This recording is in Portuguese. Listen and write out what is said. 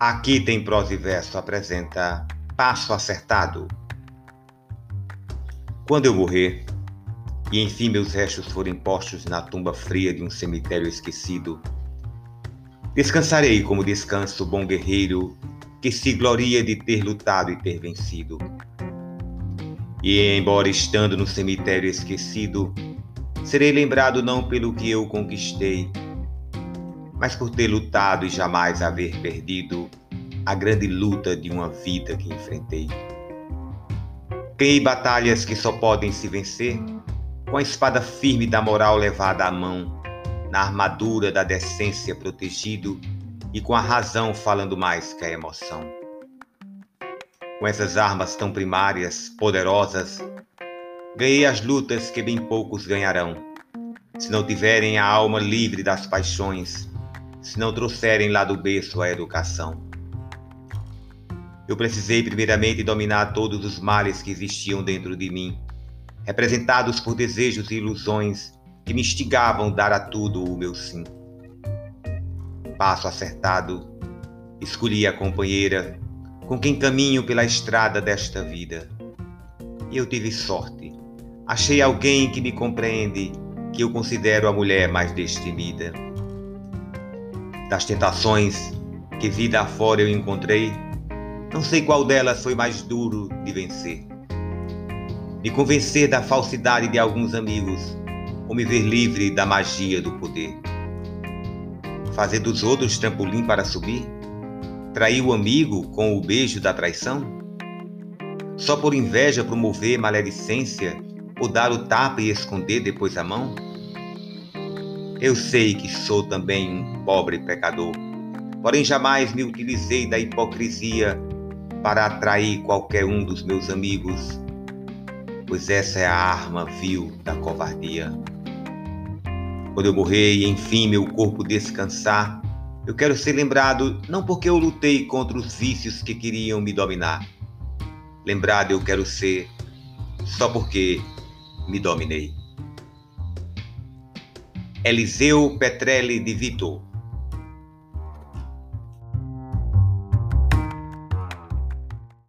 Aqui tem prosa e verso apresenta Passo Acertado. Quando eu morrer, e enfim meus restos forem postos na tumba fria de um cemitério esquecido, descansarei como descansa o bom guerreiro que se gloria de ter lutado e ter vencido. E embora estando no cemitério esquecido, serei lembrado não pelo que eu conquistei, mas por ter lutado e jamais haver perdido a grande luta de uma vida que enfrentei. Ganhei batalhas que só podem se vencer com a espada firme da moral levada à mão, na armadura da decência protegido e com a razão falando mais que a emoção. Com essas armas tão primárias, poderosas, ganhei as lutas que bem poucos ganharão, se não tiverem a alma livre das paixões se não trouxerem lá do berço a educação. Eu precisei primeiramente dominar todos os males que existiam dentro de mim, representados por desejos e ilusões que me instigavam dar a tudo o meu sim. Passo acertado, escolhi a companheira com quem caminho pela estrada desta vida. E eu tive sorte. Achei alguém que me compreende, que eu considero a mulher mais destemida das tentações que vida afora eu encontrei, não sei qual delas foi mais duro de vencer. Me convencer da falsidade de alguns amigos ou me ver livre da magia do poder. Fazer dos outros trampolim para subir? Trair o amigo com o beijo da traição? Só por inveja promover maledicência ou dar o tapa e esconder depois a mão? Eu sei que sou também um pobre pecador, porém jamais me utilizei da hipocrisia para atrair qualquer um dos meus amigos, pois essa é a arma vil da covardia. Quando eu morrer e enfim meu corpo descansar, eu quero ser lembrado não porque eu lutei contra os vícios que queriam me dominar. Lembrado eu quero ser só porque me dominei. Eliseu Petrelli de Vitor.